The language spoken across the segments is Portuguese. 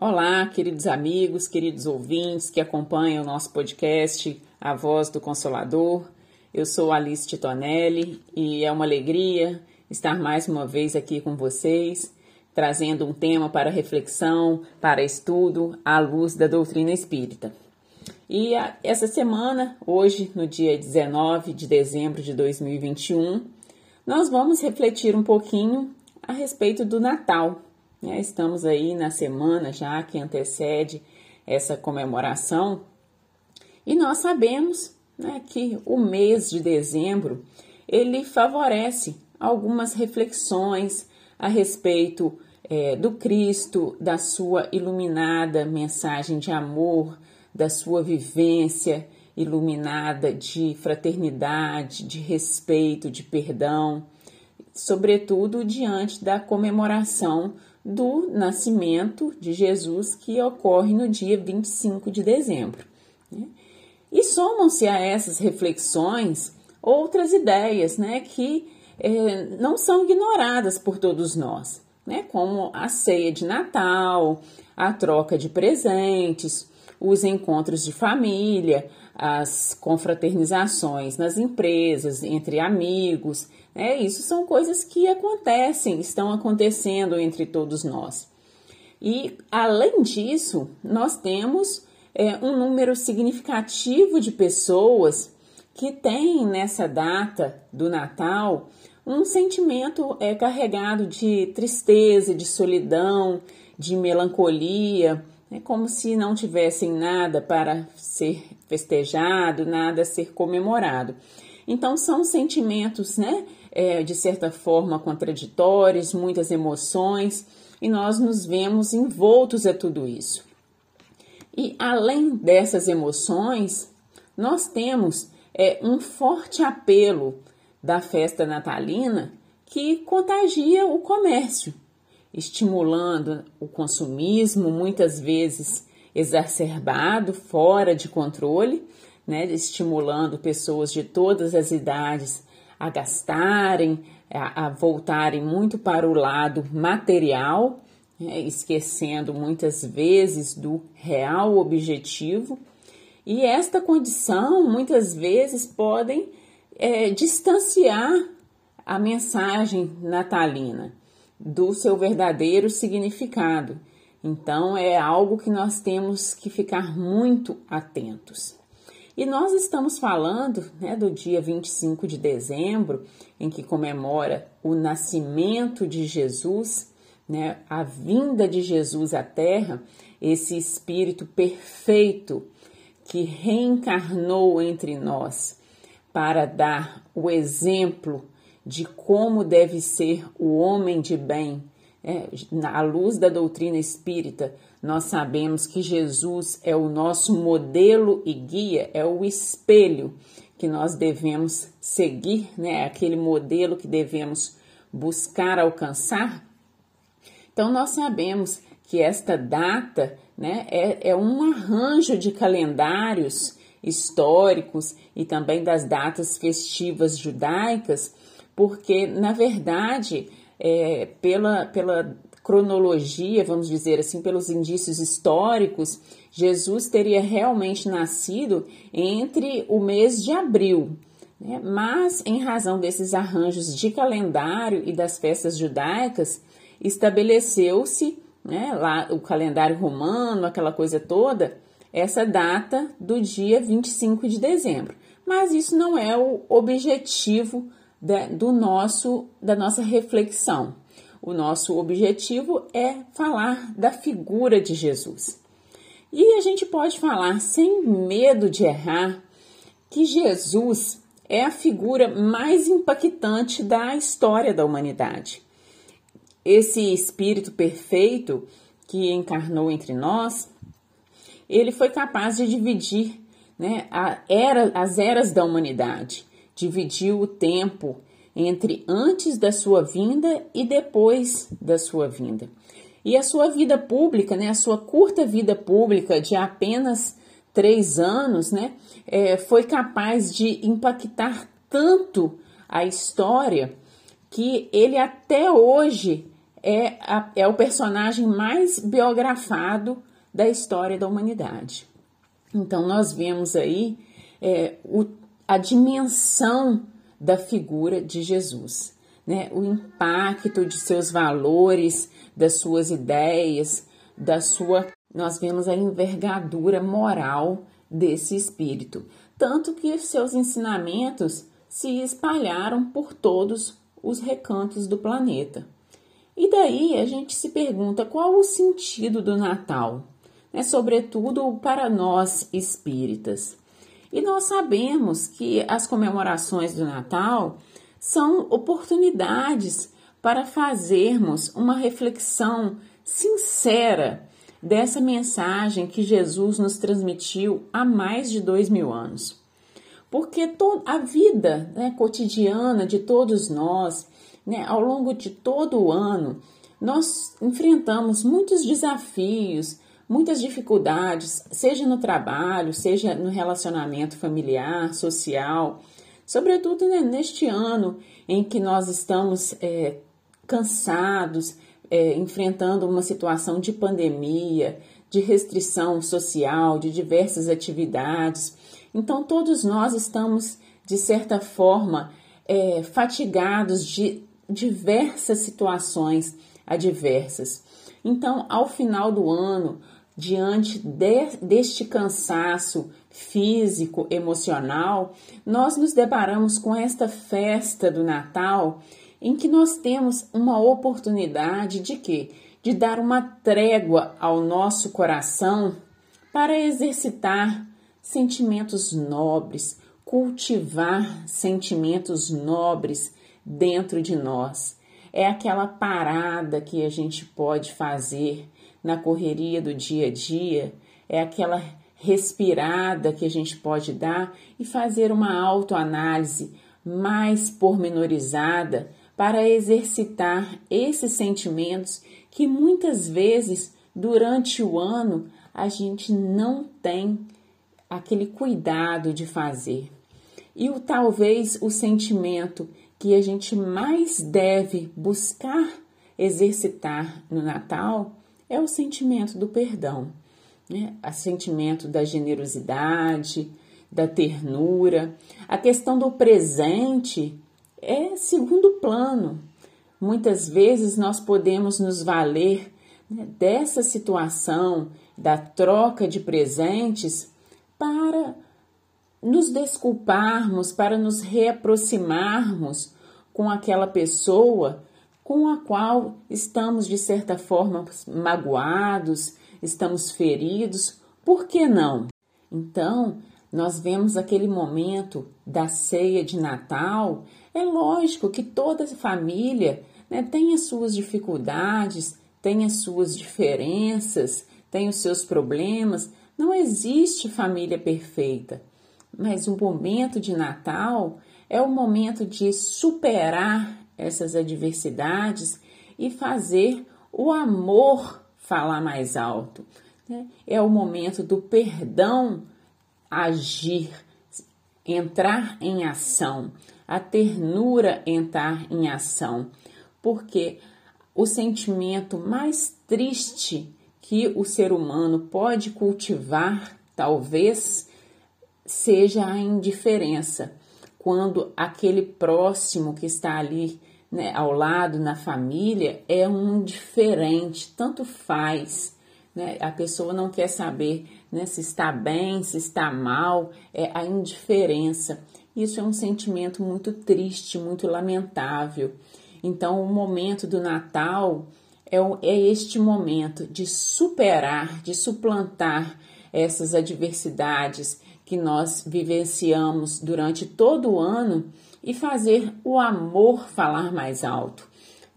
Olá, queridos amigos, queridos ouvintes que acompanham o nosso podcast A Voz do Consolador. Eu sou Alice Titonelli e é uma alegria estar mais uma vez aqui com vocês, trazendo um tema para reflexão, para estudo à luz da doutrina espírita. E essa semana, hoje, no dia 19 de dezembro de 2021, nós vamos refletir um pouquinho a respeito do Natal? Estamos aí na semana já que antecede essa comemoração. E nós sabemos né, que o mês de dezembro ele favorece algumas reflexões a respeito é, do Cristo, da sua iluminada mensagem de amor, da sua vivência iluminada de fraternidade, de respeito, de perdão, sobretudo diante da comemoração do nascimento de Jesus, que ocorre no dia 25 de dezembro. Né? E somam-se a essas reflexões outras ideias né, que é, não são ignoradas por todos nós, né, como a ceia de Natal, a troca de presentes, os encontros de família, as confraternizações nas empresas, entre amigos, é, isso são coisas que acontecem, estão acontecendo entre todos nós. E, além disso, nós temos é, um número significativo de pessoas que têm nessa data do Natal um sentimento é, carregado de tristeza, de solidão, de melancolia, é como se não tivessem nada para ser festejado, nada a ser comemorado. Então, são sentimentos, né, é, de certa forma contraditórios, muitas emoções, e nós nos vemos envoltos a tudo isso. E além dessas emoções, nós temos é, um forte apelo da festa natalina que contagia o comércio, estimulando o consumismo, muitas vezes exacerbado, fora de controle, né, estimulando pessoas de todas as idades a gastarem, a, a voltarem muito para o lado material, né, esquecendo muitas vezes do real objetivo. E esta condição muitas vezes podem é, distanciar a mensagem natalina do seu verdadeiro significado. Então é algo que nós temos que ficar muito atentos. E nós estamos falando né, do dia 25 de dezembro, em que comemora o nascimento de Jesus, né, a vinda de Jesus à Terra, esse Espírito perfeito que reencarnou entre nós para dar o exemplo de como deve ser o homem de bem, é, à luz da doutrina espírita, nós sabemos que Jesus é o nosso modelo e guia, é o espelho que nós devemos seguir, né? Aquele modelo que devemos buscar alcançar. Então, nós sabemos que esta data né, é, é um arranjo de calendários históricos e também das datas festivas judaicas, porque, na verdade, é, pela, pela cronologia, vamos dizer assim, pelos indícios históricos, Jesus teria realmente nascido entre o mês de abril. Né? Mas, em razão desses arranjos de calendário e das festas judaicas, estabeleceu-se né, lá o calendário romano, aquela coisa toda, essa data do dia 25 de dezembro. Mas isso não é o objetivo do nosso, da nossa reflexão. O nosso objetivo é falar da figura de Jesus. E a gente pode falar sem medo de errar que Jesus é a figura mais impactante da história da humanidade. Esse espírito perfeito que encarnou entre nós, ele foi capaz de dividir né, era, as eras da humanidade dividiu o tempo entre antes da sua vinda e depois da sua vinda. E a sua vida pública, né, a sua curta vida pública de apenas três anos, né, é, foi capaz de impactar tanto a história que ele até hoje é, a, é o personagem mais biografado da história da humanidade. Então, nós vemos aí é, o, a dimensão da figura de Jesus, né? o impacto de seus valores, das suas ideias, da sua. Nós vemos a envergadura moral desse espírito, tanto que seus ensinamentos se espalharam por todos os recantos do planeta. E daí a gente se pergunta qual o sentido do Natal, né? sobretudo para nós espíritas. E nós sabemos que as comemorações do Natal são oportunidades para fazermos uma reflexão sincera dessa mensagem que Jesus nos transmitiu há mais de dois mil anos. Porque a vida né, cotidiana de todos nós, né, ao longo de todo o ano, nós enfrentamos muitos desafios, muitas dificuldades, seja no trabalho, seja no relacionamento familiar, social, sobretudo né, neste ano em que nós estamos é, cansados, é, enfrentando uma situação de pandemia, de restrição social, de diversas atividades. Então, todos nós estamos, de certa forma, é, fatigados de diversas situações adversas. Então, ao final do ano, diante de, deste cansaço físico, emocional, nós nos deparamos com esta festa do Natal em que nós temos uma oportunidade de quê? De dar uma trégua ao nosso coração para exercitar sentimentos nobres, cultivar sentimentos nobres dentro de nós. É aquela parada que a gente pode fazer na correria do dia a dia, é aquela respirada que a gente pode dar e fazer uma autoanálise mais pormenorizada para exercitar esses sentimentos que muitas vezes durante o ano a gente não tem aquele cuidado de fazer. E o talvez o sentimento que a gente mais deve buscar exercitar no Natal é o sentimento do perdão, né? o sentimento da generosidade, da ternura. A questão do presente é segundo plano. Muitas vezes nós podemos nos valer né, dessa situação, da troca de presentes, para nos desculparmos, para nos reaproximarmos com aquela pessoa com a qual estamos de certa forma magoados, estamos feridos, por que não? Então, nós vemos aquele momento da ceia de Natal é lógico que toda família né, tem as suas dificuldades, tem as suas diferenças, tem os seus problemas. Não existe família perfeita, mas o momento de Natal é o momento de superar essas adversidades e fazer o amor falar mais alto. Né? É o momento do perdão agir, entrar em ação a ternura entrar em ação, porque o sentimento mais triste que o ser humano pode cultivar, talvez, seja a indiferença, quando aquele próximo que está ali né, ao lado na família é um indiferente, tanto faz. Né? A pessoa não quer saber né, se está bem, se está mal, é a indiferença. Isso é um sentimento muito triste, muito lamentável. Então, o momento do Natal é, é este momento de superar, de suplantar essas adversidades que nós vivenciamos durante todo o ano e fazer o amor falar mais alto.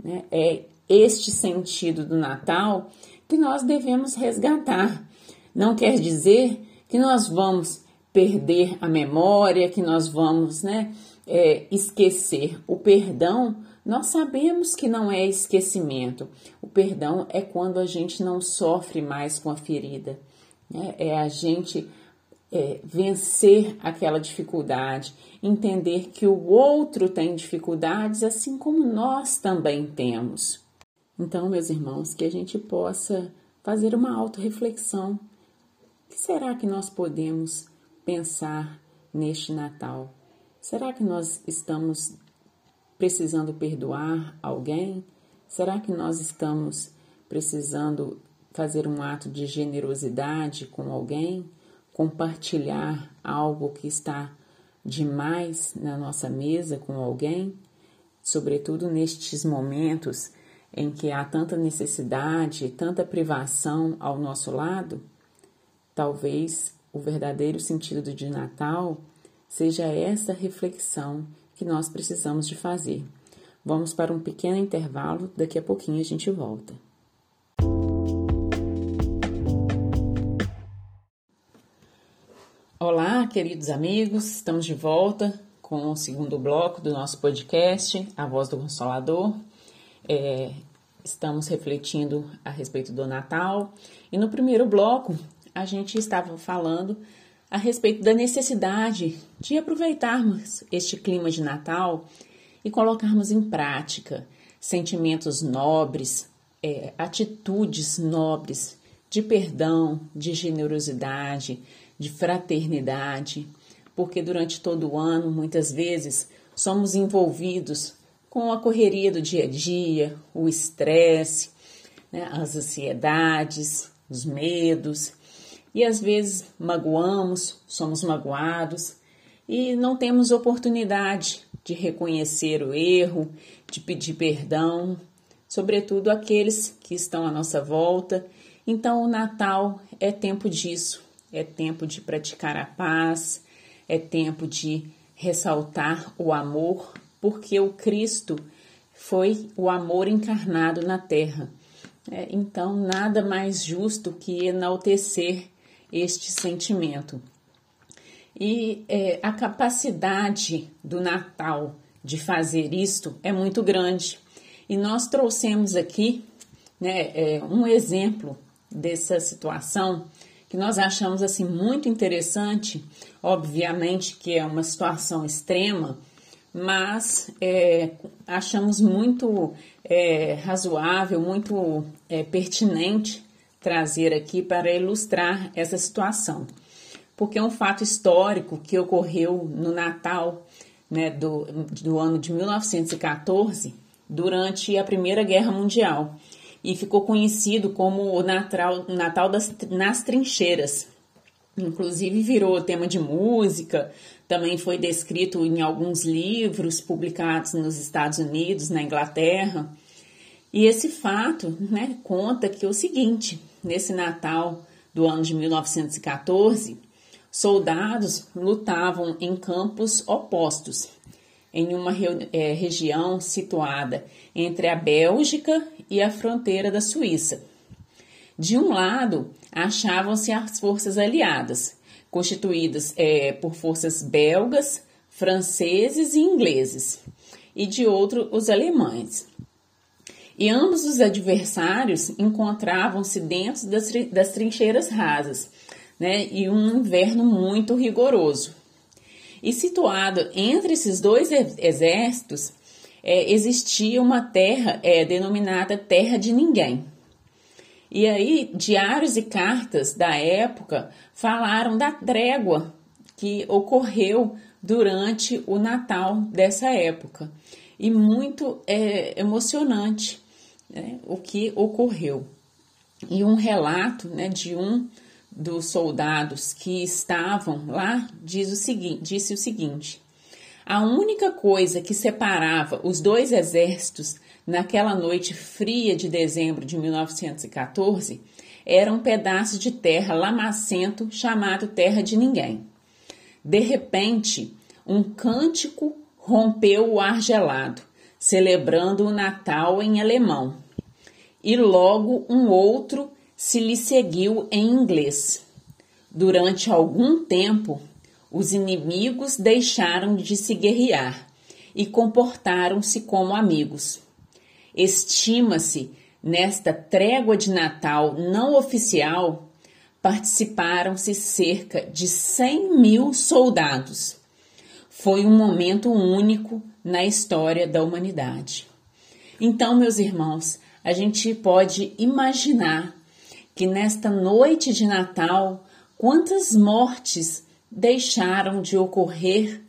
Né? É este sentido do Natal que nós devemos resgatar. Não quer dizer que nós vamos perder a memória, que nós vamos né, é, esquecer. O perdão, nós sabemos que não é esquecimento. O perdão é quando a gente não sofre mais com a ferida. Né? É a gente é, vencer aquela dificuldade, entender que o outro tem dificuldades, assim como nós também temos. Então, meus irmãos, que a gente possa fazer uma autorreflexão. O que será que nós podemos pensar neste Natal? Será que nós estamos precisando perdoar alguém? Será que nós estamos precisando fazer um ato de generosidade com alguém? Compartilhar algo que está demais na nossa mesa com alguém? Sobretudo nestes momentos em que há tanta necessidade, tanta privação ao nosso lado, talvez o verdadeiro sentido de Natal seja essa reflexão que nós precisamos de fazer. Vamos para um pequeno intervalo, daqui a pouquinho a gente volta. Olá, queridos amigos, estamos de volta com o segundo bloco do nosso podcast, A Voz do Consolador. É, estamos refletindo a respeito do Natal e no primeiro bloco a gente estava falando a respeito da necessidade de aproveitarmos este clima de Natal e colocarmos em prática sentimentos nobres, é, atitudes nobres de perdão, de generosidade, de fraternidade, porque durante todo o ano, muitas vezes, somos envolvidos com a correria do dia a dia, o estresse, né, as ansiedades, os medos, e às vezes magoamos, somos magoados e não temos oportunidade de reconhecer o erro, de pedir perdão, sobretudo aqueles que estão à nossa volta. Então, o Natal é tempo disso, é tempo de praticar a paz, é tempo de ressaltar o amor porque o Cristo foi o amor encarnado na terra. É, então, nada mais justo que enaltecer este sentimento. E é, a capacidade do Natal de fazer isto é muito grande. E nós trouxemos aqui né, é, um exemplo dessa situação que nós achamos assim muito interessante. Obviamente que é uma situação extrema, mas é, achamos muito é, razoável, muito é, pertinente trazer aqui para ilustrar essa situação, porque é um fato histórico que ocorreu no Natal né, do, do ano de 1914, durante a Primeira Guerra Mundial, e ficou conhecido como o Natal, Natal das, nas Trincheiras. Inclusive virou tema de música, também foi descrito em alguns livros publicados nos Estados Unidos, na Inglaterra. E esse fato né, conta que é o seguinte: nesse Natal do ano de 1914, soldados lutavam em campos opostos, em uma é, região situada entre a Bélgica e a fronteira da Suíça. De um lado, achavam-se as forças aliadas, constituídas é, por forças belgas, franceses e ingleses, e de outro os alemães. E ambos os adversários encontravam-se dentro das, das trincheiras rasas, né, e um inverno muito rigoroso. E situado entre esses dois exércitos, é, existia uma terra é, denominada Terra de Ninguém. E aí, diários e cartas da época falaram da trégua que ocorreu durante o Natal dessa época. E muito é, emocionante né, o que ocorreu. E um relato né, de um dos soldados que estavam lá diz o seguinte, disse o seguinte: a única coisa que separava os dois exércitos naquela noite fria de dezembro de 1914 era um pedaço de terra lamacento chamado Terra de Ninguém. De repente, um cântico rompeu o ar gelado, celebrando o Natal em alemão, e logo um outro se lhe seguiu em inglês. Durante algum tempo, os inimigos deixaram de se guerrear e comportaram-se como amigos. Estima-se, nesta trégua de Natal não oficial, participaram-se cerca de 100 mil soldados. Foi um momento único na história da humanidade. Então, meus irmãos, a gente pode imaginar que nesta noite de Natal, quantas mortes deixaram de ocorrer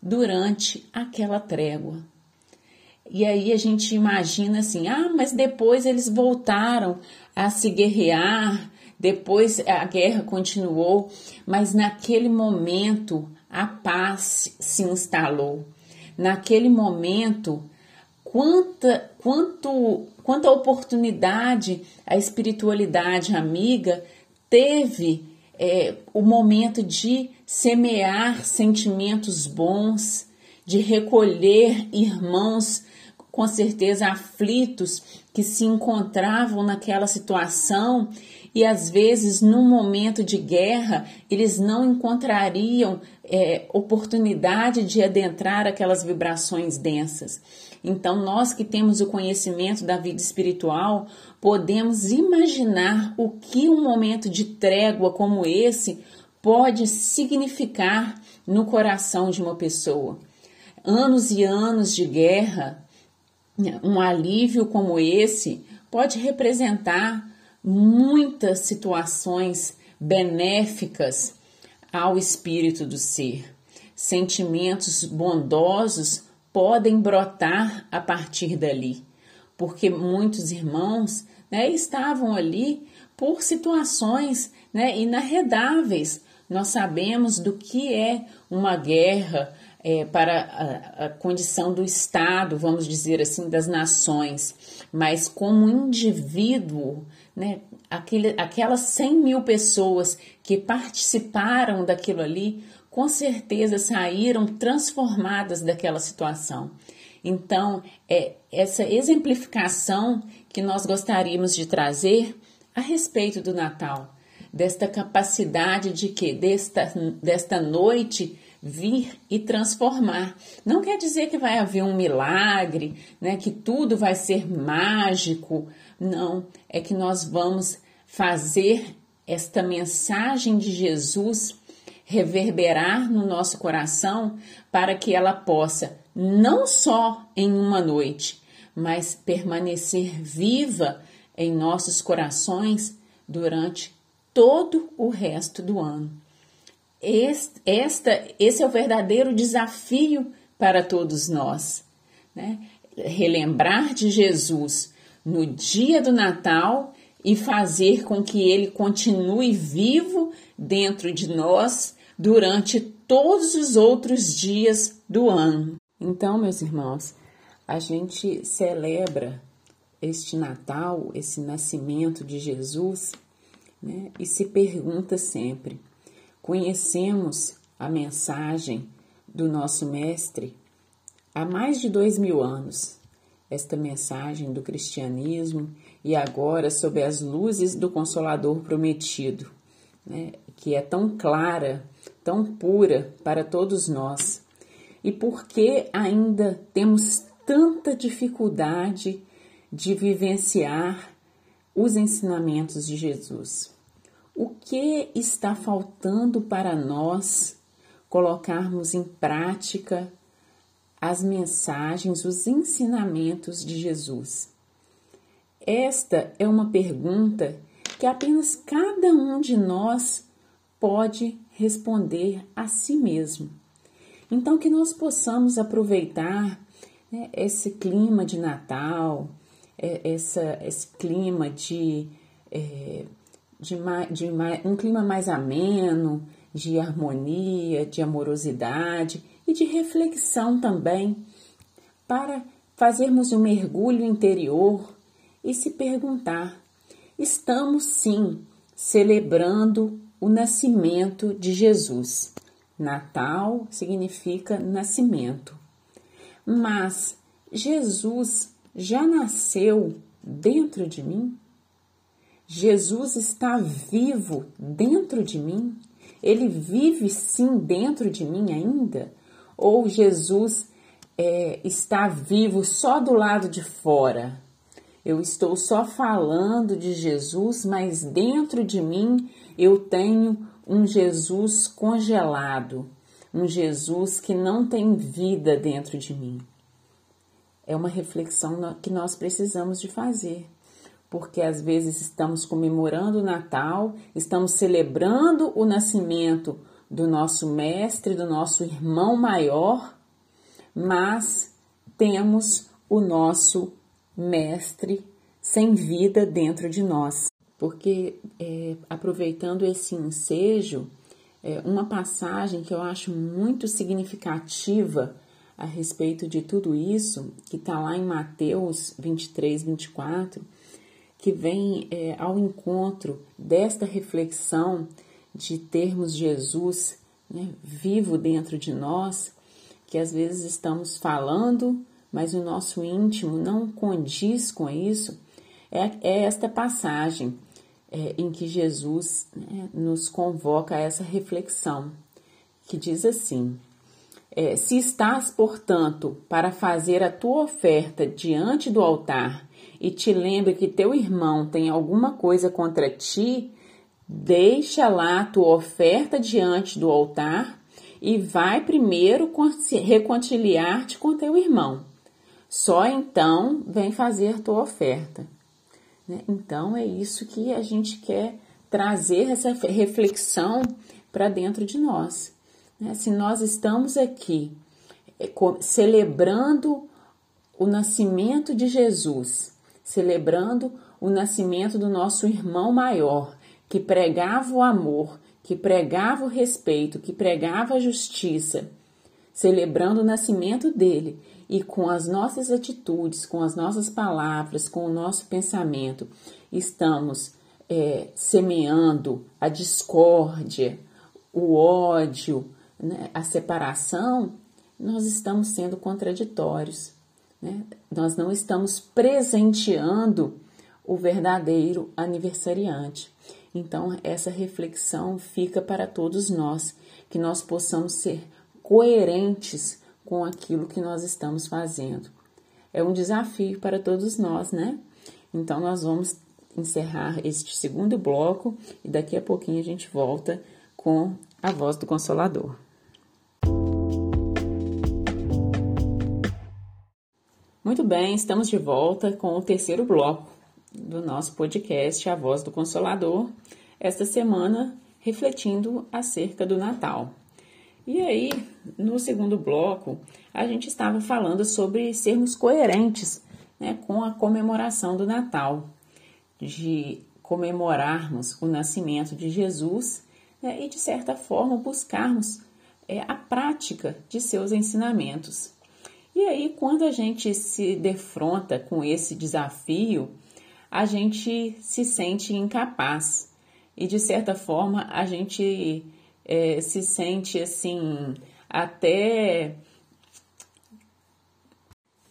durante aquela trégua. E aí a gente imagina assim: ah, mas depois eles voltaram a se guerrear, depois a guerra continuou, mas naquele momento a paz se instalou. Naquele momento, quanta, quanto, quanta oportunidade a espiritualidade amiga teve é, o momento de semear sentimentos bons, de recolher irmãos com certeza aflitos que se encontravam naquela situação e às vezes num momento de guerra eles não encontrariam é, oportunidade de adentrar aquelas vibrações densas. Então, nós que temos o conhecimento da vida espiritual, podemos imaginar o que um momento de trégua como esse pode significar no coração de uma pessoa. Anos e anos de guerra, um alívio como esse pode representar muitas situações benéficas ao espírito do ser. Sentimentos bondosos podem brotar a partir dali, porque muitos irmãos né, estavam ali por situações né, inarredáveis. Nós sabemos do que é uma guerra, é, para a, a, condição do Estado, vamos dizer assim, das nações, mas como indivíduo, né, aquele, aquelas 100 mil pessoas que participaram daquilo ali, com certeza saíram transformadas daquela situação. Então, é essa exemplificação que nós gostaríamos de trazer a respeito do Natal, desta capacidade de que desta, desta noite vir e transformar. Não quer dizer que vai haver um milagre, né, que tudo vai ser mágico. Não, é que nós vamos fazer esta mensagem de Jesus reverberar no nosso coração para que ela possa não só em uma noite, mas permanecer viva em nossos corações durante todo o resto do ano. Esta, esse é o verdadeiro desafio para todos nós. Né? Relembrar de Jesus no dia do Natal e fazer com que ele continue vivo dentro de nós durante todos os outros dias do ano. Então, meus irmãos, a gente celebra este Natal, esse nascimento de Jesus, né? e se pergunta sempre Conhecemos a mensagem do nosso Mestre há mais de dois mil anos, esta mensagem do cristianismo e agora sob as luzes do Consolador prometido, né, que é tão clara, tão pura para todos nós. E por que ainda temos tanta dificuldade de vivenciar os ensinamentos de Jesus? O que está faltando para nós colocarmos em prática as mensagens, os ensinamentos de Jesus? Esta é uma pergunta que apenas cada um de nós pode responder a si mesmo. Então, que nós possamos aproveitar né, esse clima de Natal, é, essa, esse clima de. É, de, de um clima mais ameno, de harmonia, de amorosidade e de reflexão também, para fazermos um mergulho interior e se perguntar: estamos sim celebrando o nascimento de Jesus. Natal significa nascimento. Mas Jesus já nasceu dentro de mim? Jesus está vivo dentro de mim? Ele vive sim dentro de mim ainda? Ou Jesus é, está vivo só do lado de fora? Eu estou só falando de Jesus, mas dentro de mim eu tenho um Jesus congelado, um Jesus que não tem vida dentro de mim. é uma reflexão que nós precisamos de fazer. Porque às vezes estamos comemorando o Natal, estamos celebrando o nascimento do nosso mestre, do nosso irmão maior, mas temos o nosso mestre sem vida dentro de nós. Porque, é, aproveitando esse ensejo, é, uma passagem que eu acho muito significativa a respeito de tudo isso, que está lá em Mateus 23, 24, que vem é, ao encontro desta reflexão de termos Jesus né, vivo dentro de nós, que às vezes estamos falando, mas o nosso íntimo não condiz com isso, é, é esta passagem é, em que Jesus né, nos convoca a essa reflexão, que diz assim: é, Se estás, portanto, para fazer a tua oferta diante do altar e te lembra que teu irmão tem alguma coisa contra ti, deixa lá a tua oferta diante do altar e vai primeiro reconciliar-te com teu irmão. Só então vem fazer tua oferta. Né? Então é isso que a gente quer trazer essa reflexão para dentro de nós. Né? Se nós estamos aqui é, celebrando o nascimento de Jesus, celebrando o nascimento do nosso irmão maior, que pregava o amor, que pregava o respeito, que pregava a justiça, celebrando o nascimento dele e com as nossas atitudes, com as nossas palavras, com o nosso pensamento, estamos é, semeando a discórdia, o ódio, né, a separação, nós estamos sendo contraditórios. Né? Nós não estamos presenteando o verdadeiro aniversariante. Então, essa reflexão fica para todos nós, que nós possamos ser coerentes com aquilo que nós estamos fazendo. É um desafio para todos nós, né? Então, nós vamos encerrar este segundo bloco e daqui a pouquinho a gente volta com a voz do Consolador. Muito bem, estamos de volta com o terceiro bloco do nosso podcast A Voz do Consolador, esta semana refletindo acerca do Natal. E aí, no segundo bloco, a gente estava falando sobre sermos coerentes né, com a comemoração do Natal, de comemorarmos o nascimento de Jesus né, e, de certa forma, buscarmos é, a prática de seus ensinamentos. E aí, quando a gente se defronta com esse desafio, a gente se sente incapaz. E, de certa forma, a gente é, se sente assim, até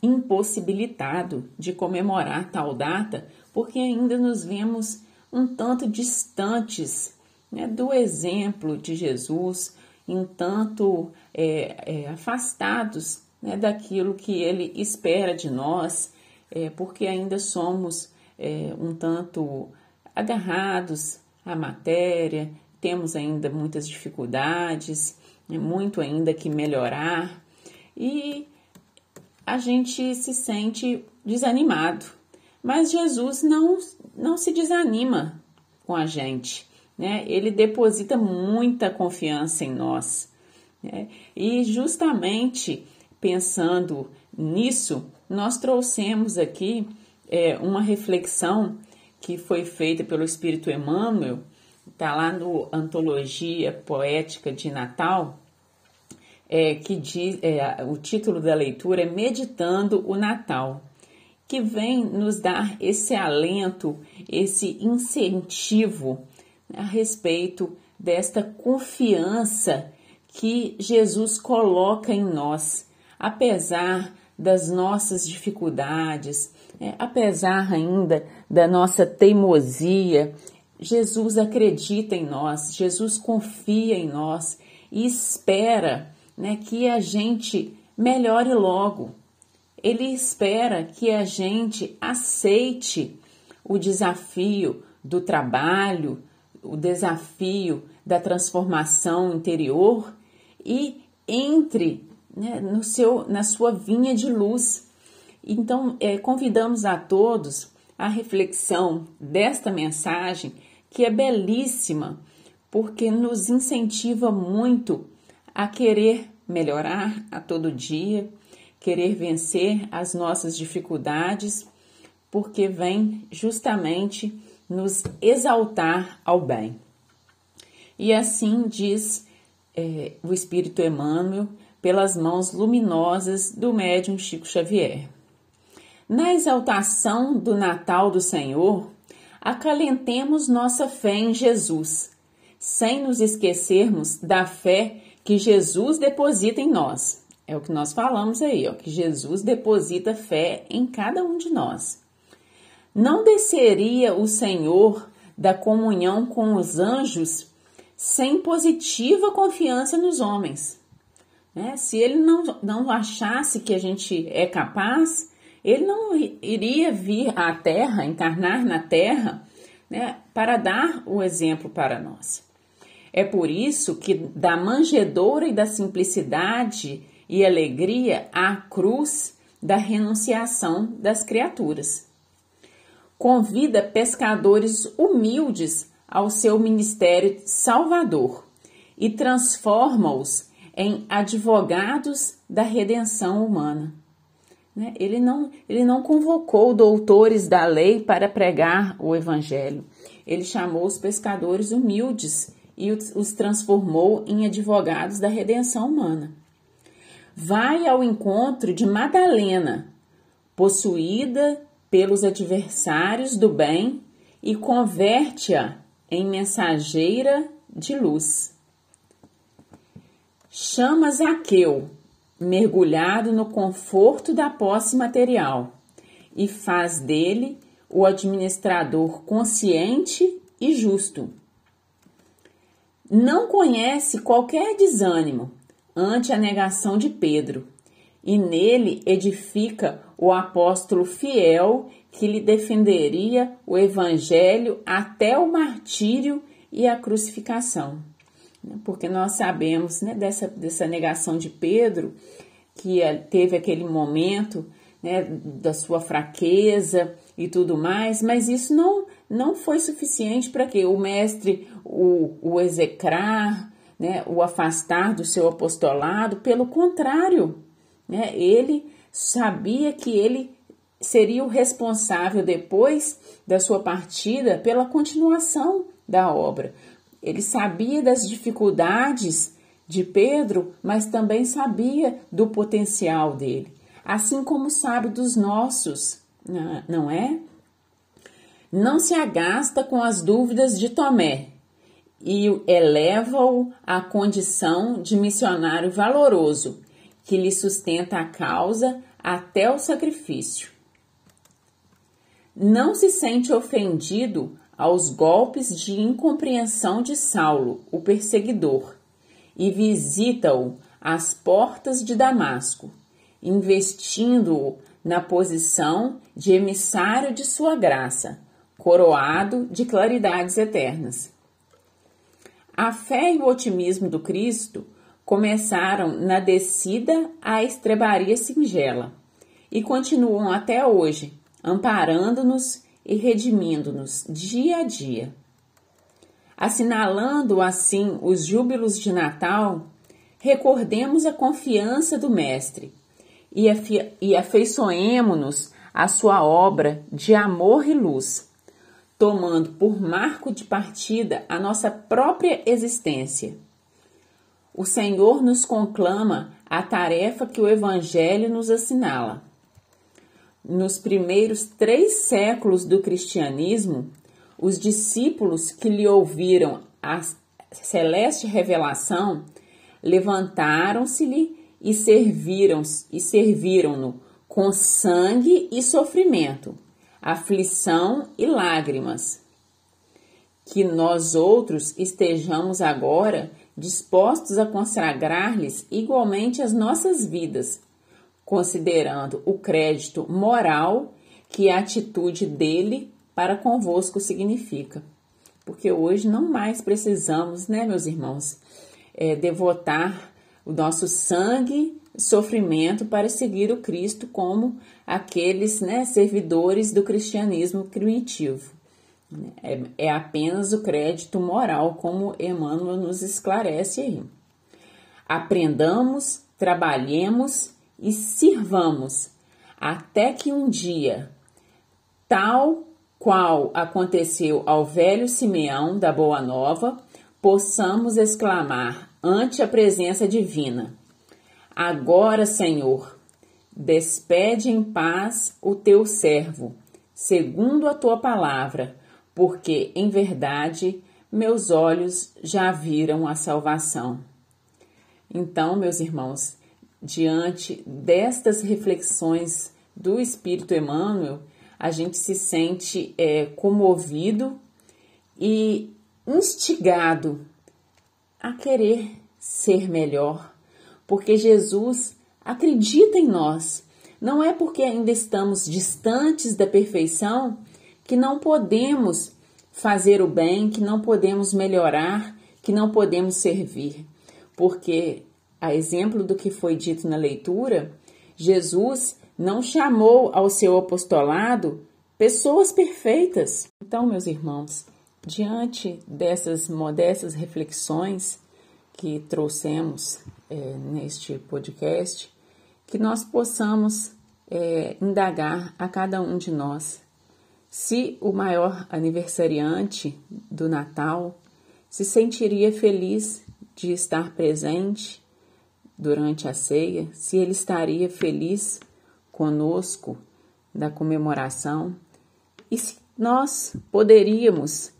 impossibilitado de comemorar tal data, porque ainda nos vemos um tanto distantes né, do exemplo de Jesus, um tanto é, é, afastados né, daquilo que ele espera de nós, é, porque ainda somos é, um tanto agarrados à matéria, temos ainda muitas dificuldades, né, muito ainda que melhorar e a gente se sente desanimado. Mas Jesus não, não se desanima com a gente, né? Ele deposita muita confiança em nós. Né? E justamente pensando nisso, nós trouxemos aqui é, uma reflexão que foi feita pelo Espírito Emmanuel está lá no Antologia Poética de Natal, é, que diz, é, o título da leitura é Meditando o Natal, que vem nos dar esse alento, esse incentivo a respeito desta confiança que Jesus coloca em nós, apesar das nossas dificuldades, é, apesar ainda da nossa teimosia Jesus acredita em nós, Jesus confia em nós e espera né, que a gente melhore logo. Ele espera que a gente aceite o desafio do trabalho, o desafio da transformação interior e entre né, no seu, na sua vinha de luz. Então, é, convidamos a todos a reflexão desta mensagem, que é belíssima, porque nos incentiva muito a querer melhorar a todo dia, querer vencer as nossas dificuldades, porque vem justamente nos exaltar ao bem. E assim diz é, o Espírito Emmanuel pelas mãos luminosas do médium Chico Xavier. Na exaltação do Natal do Senhor, acalentemos nossa fé em Jesus, sem nos esquecermos da fé que Jesus deposita em nós. É o que nós falamos aí, ó, que Jesus deposita fé em cada um de nós. Não desceria o Senhor da comunhão com os anjos sem positiva confiança nos homens. Né? Se ele não, não achasse que a gente é capaz, ele não iria vir à Terra, encarnar na Terra, né, para dar o exemplo para nós. É por isso que da manjedoura e da simplicidade e alegria a cruz da renunciação das criaturas. Convida pescadores humildes ao seu ministério salvador e transforma-os em advogados da redenção humana. Né? Ele, não, ele não convocou doutores da lei para pregar o evangelho. Ele chamou os pescadores humildes e os transformou em advogados da redenção humana. Vai ao encontro de Madalena, possuída pelos adversários do bem, e converte-a em mensageira de luz. Chama Zaqueu, mergulhado no conforto da posse material, e faz dele o administrador consciente e justo. Não conhece qualquer desânimo ante a negação de Pedro, e nele edifica o apóstolo fiel que lhe defenderia o evangelho até o martírio e a crucificação porque nós sabemos né, dessa, dessa negação de Pedro, que eh, teve aquele momento né, da sua fraqueza e tudo mais, mas isso não, não foi suficiente para que o mestre o, o execrar, né, o afastar do seu apostolado, pelo contrário, né, ele sabia que ele seria o responsável depois da sua partida pela continuação da obra, ele sabia das dificuldades de Pedro, mas também sabia do potencial dele, assim como sabe dos nossos, não é? Não se agasta com as dúvidas de Tomé e eleva-o à condição de missionário valoroso, que lhe sustenta a causa até o sacrifício. Não se sente ofendido aos golpes de incompreensão de Saulo, o perseguidor, e visita-o às portas de Damasco, investindo-o na posição de emissário de sua graça, coroado de claridades eternas. A fé e o otimismo do Cristo começaram na descida à estrebaria singela e continuam até hoje, amparando-nos e redimindo-nos dia a dia. Assinalando assim os júbilos de Natal, recordemos a confiança do Mestre e, e afeiçoemo-nos à sua obra de amor e luz, tomando por marco de partida a nossa própria existência. O Senhor nos conclama a tarefa que o Evangelho nos assinala nos primeiros três séculos do cristianismo, os discípulos que lhe ouviram a celeste revelação levantaram-se-lhe e serviram e serviram-no com sangue e sofrimento, aflição e lágrimas. Que nós outros estejamos agora dispostos a consagrar-lhes igualmente as nossas vidas considerando o crédito moral que a atitude dele para convosco significa. Porque hoje não mais precisamos, né, meus irmãos, é, devotar o nosso sangue sofrimento para seguir o Cristo como aqueles né, servidores do cristianismo primitivo. É, é apenas o crédito moral, como Emmanuel nos esclarece aí. Aprendamos, trabalhemos e sirvamos, até que um dia, tal qual aconteceu ao velho Simeão da Boa Nova, possamos exclamar ante a presença divina: Agora, Senhor, despede em paz o teu servo, segundo a tua palavra, porque em verdade meus olhos já viram a salvação. Então, meus irmãos, diante destas reflexões do Espírito Emmanuel, a gente se sente é, comovido e instigado a querer ser melhor, porque Jesus acredita em nós. Não é porque ainda estamos distantes da perfeição que não podemos fazer o bem, que não podemos melhorar, que não podemos servir. Porque, a exemplo do que foi dito na leitura, Jesus não chamou ao seu apostolado pessoas perfeitas. Então, meus irmãos, diante dessas modestas reflexões que trouxemos é, neste podcast, que nós possamos é, indagar a cada um de nós se o maior aniversariante do Natal se sentiria feliz de estar presente durante a ceia, se ele estaria feliz conosco da comemoração e se nós poderíamos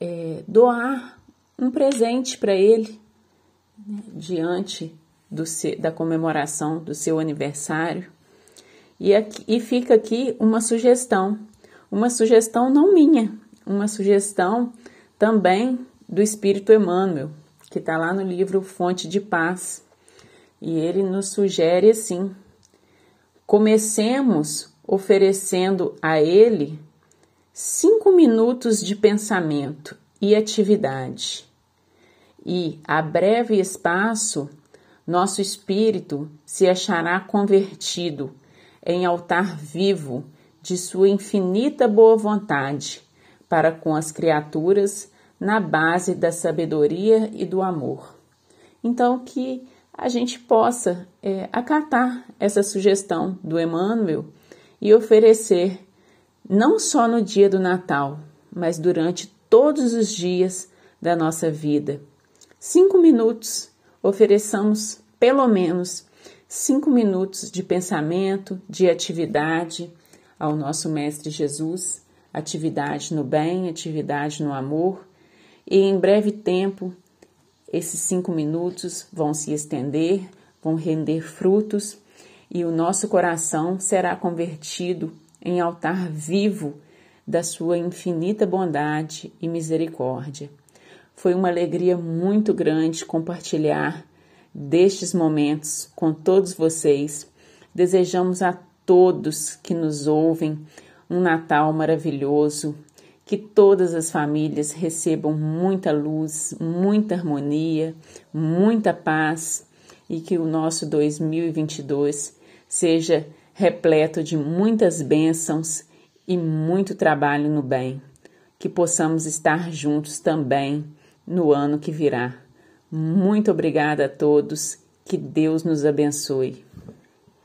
é, doar um presente para ele né, diante do, da comemoração do seu aniversário. E, aqui, e fica aqui uma sugestão, uma sugestão não minha, uma sugestão também do Espírito Emmanuel, que está lá no livro Fonte de Paz. E ele nos sugere assim: Comecemos oferecendo a Ele cinco minutos de pensamento e atividade, e a breve espaço nosso espírito se achará convertido em altar vivo de Sua infinita boa vontade para com as criaturas na base da sabedoria e do amor. Então, que a gente possa é, acatar essa sugestão do Emmanuel e oferecer, não só no dia do Natal, mas durante todos os dias da nossa vida. Cinco minutos, ofereçamos pelo menos cinco minutos de pensamento, de atividade ao nosso Mestre Jesus, atividade no bem, atividade no amor, e em breve tempo esses cinco minutos vão se estender, vão render frutos e o nosso coração será convertido em altar vivo da Sua infinita bondade e misericórdia. Foi uma alegria muito grande compartilhar destes momentos com todos vocês. Desejamos a todos que nos ouvem um Natal maravilhoso, que todas as famílias recebam muita luz, muita harmonia, muita paz e que o nosso 2022 seja repleto de muitas bênçãos e muito trabalho no bem. Que possamos estar juntos também no ano que virá. Muito obrigada a todos. Que Deus nos abençoe.